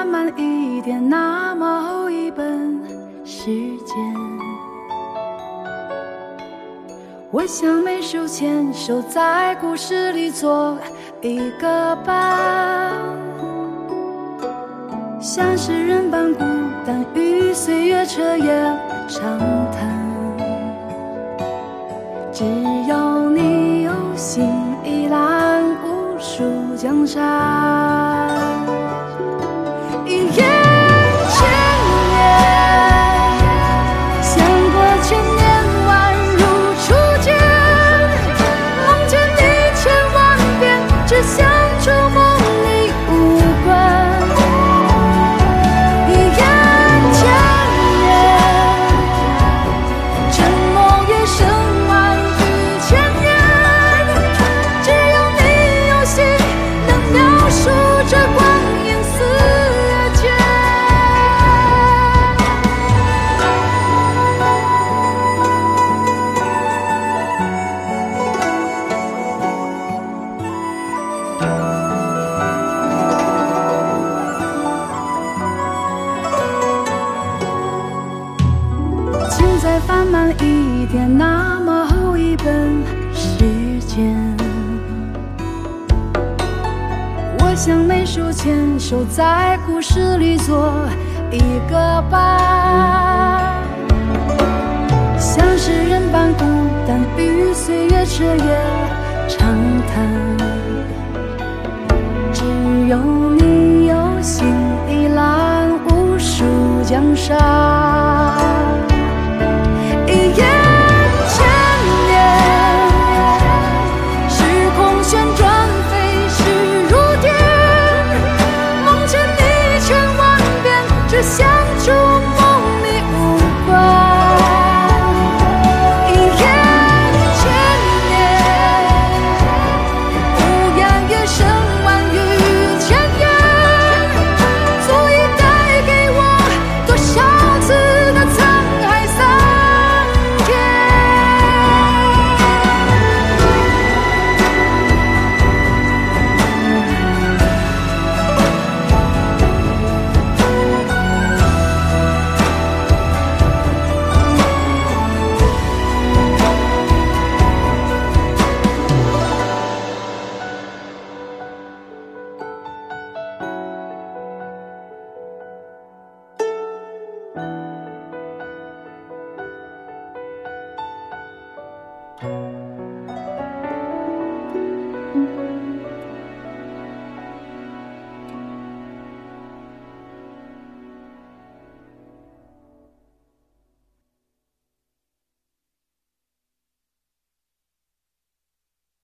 慢慢一点，那么一本时间。我想每手牵手，在故事里做一个伴，像诗人般孤单，与岁月彻夜长谈。只要你有心，一览无数江山。再翻慢一点，那么厚一本时间。我想每手牵手，在故事里做一个伴，像诗人般孤单，与岁月彻夜长谈。只有你有心，一览无数江山。